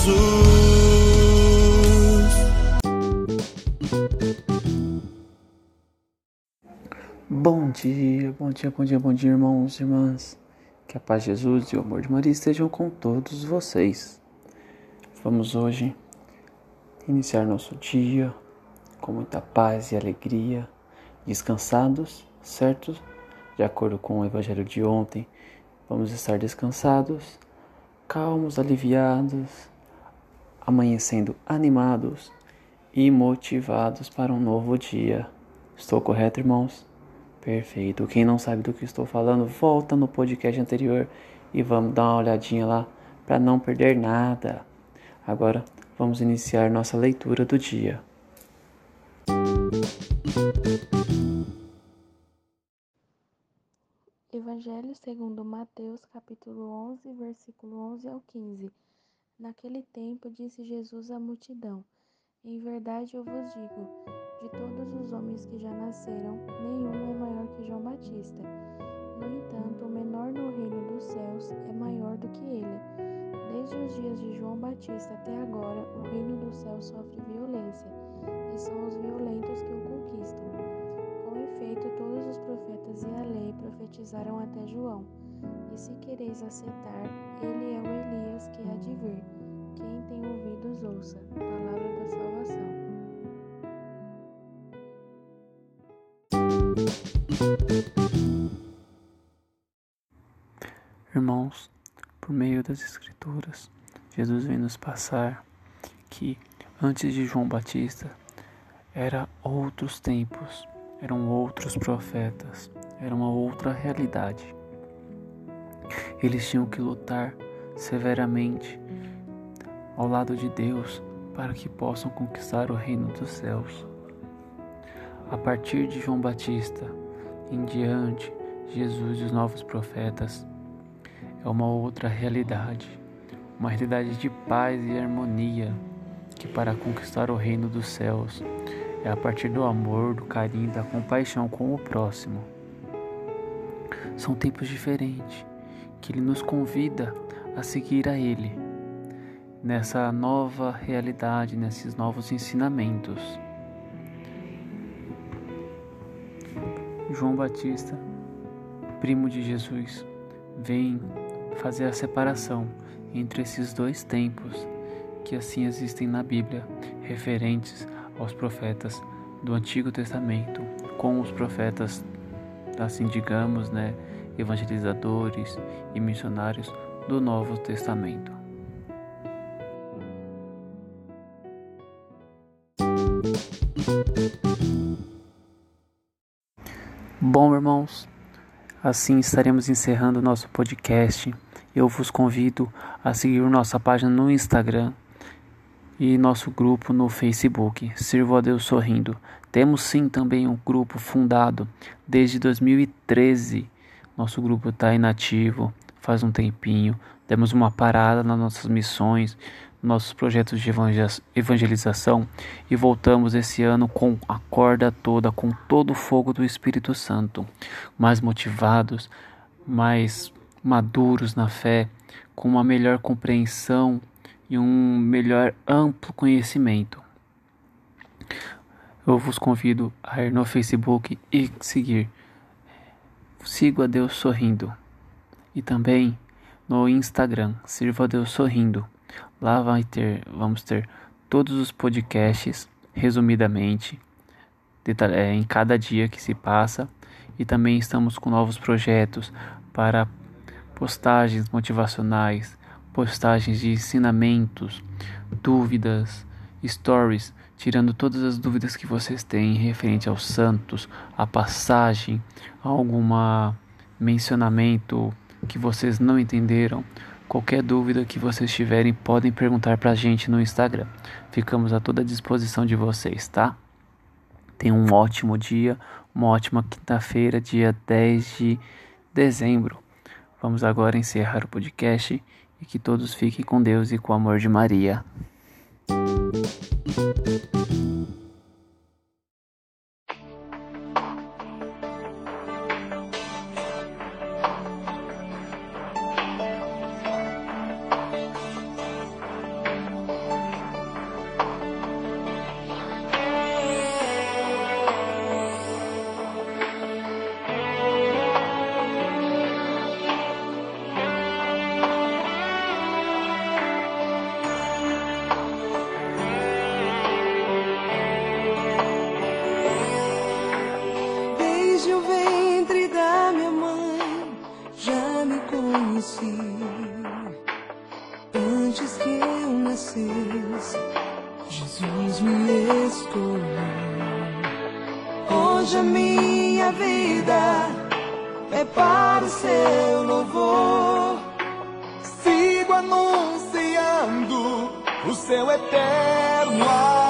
Jesus. Bom dia, bom dia, bom dia, bom dia, irmãos e irmãs. Que a paz de Jesus e o amor de Maria estejam com todos vocês. Vamos hoje iniciar nosso dia com muita paz e alegria, descansados, certo? De acordo com o evangelho de ontem, vamos estar descansados calmos, aliviados, amanhecendo animados e motivados para um novo dia. Estou correto, irmãos? Perfeito. Quem não sabe do que estou falando, volta no podcast anterior e vamos dar uma olhadinha lá para não perder nada. Agora vamos iniciar nossa leitura do dia. Evangelho segundo Mateus, capítulo 11, versículo 11 ao 15. Naquele tempo disse Jesus à multidão: Em verdade eu vos digo, de todos os homens que já nasceram, nenhum é maior que João Batista. No entanto, o menor no reino dos céus é maior do que ele. Desde os dias de João Batista até agora, o reino dos céus sofre violência, e são os violentos que o conquistam. Com efeito, todos os profetas e a lei profetizaram até João. E se quereis aceitar, ele é o que há de vir. Quem tem ouvidos, ouça. Palavra da salvação. Irmãos, por meio das Escrituras, Jesus vem nos passar que antes de João Batista era outros tempos eram outros profetas, era uma outra realidade. Eles tinham que lutar severamente ao lado de Deus para que possam conquistar o reino dos céus. A partir de João Batista em diante, Jesus e os novos profetas é uma outra realidade, uma realidade de paz e harmonia que para conquistar o reino dos céus é a partir do amor, do carinho, da compaixão com o próximo. São tempos diferentes que Ele nos convida a seguir a Ele nessa nova realidade, nesses novos ensinamentos. João Batista, primo de Jesus, vem fazer a separação entre esses dois tempos que assim existem na Bíblia, referentes aos profetas do Antigo Testamento com os profetas, assim digamos, né, evangelizadores e missionários do Novo Testamento. Bom, irmãos, assim estaremos encerrando nosso podcast. Eu vos convido a seguir nossa página no Instagram e nosso grupo no Facebook, Sirvo a Deus Sorrindo. Temos sim também um grupo fundado desde 2013. Nosso grupo está inativo faz um tempinho. Demos uma parada nas nossas missões, nossos projetos de evangelização e voltamos esse ano com a corda toda, com todo o fogo do Espírito Santo, mais motivados, mais maduros na fé, com uma melhor compreensão e um melhor amplo conhecimento. Eu vos convido a ir no Facebook e seguir. Sigo a Deus sorrindo. E também no Instagram, Sirva Deus Sorrindo. Lá vai ter, vamos ter todos os podcasts, resumidamente, é, em cada dia que se passa. E também estamos com novos projetos para postagens motivacionais, postagens de ensinamentos, dúvidas, stories, tirando todas as dúvidas que vocês têm referente aos santos, a passagem, alguma mencionamento que vocês não entenderam. Qualquer dúvida que vocês tiverem, podem perguntar para a gente no Instagram. Ficamos a toda disposição de vocês, tá? Tenham um ótimo dia, uma ótima quinta-feira, dia 10 de dezembro. Vamos agora encerrar o podcast e que todos fiquem com Deus e com o amor de Maria. thank you Me escolheu. Hoje a minha vida é para o seu louvor. Sigo anunciando o seu eterno amor.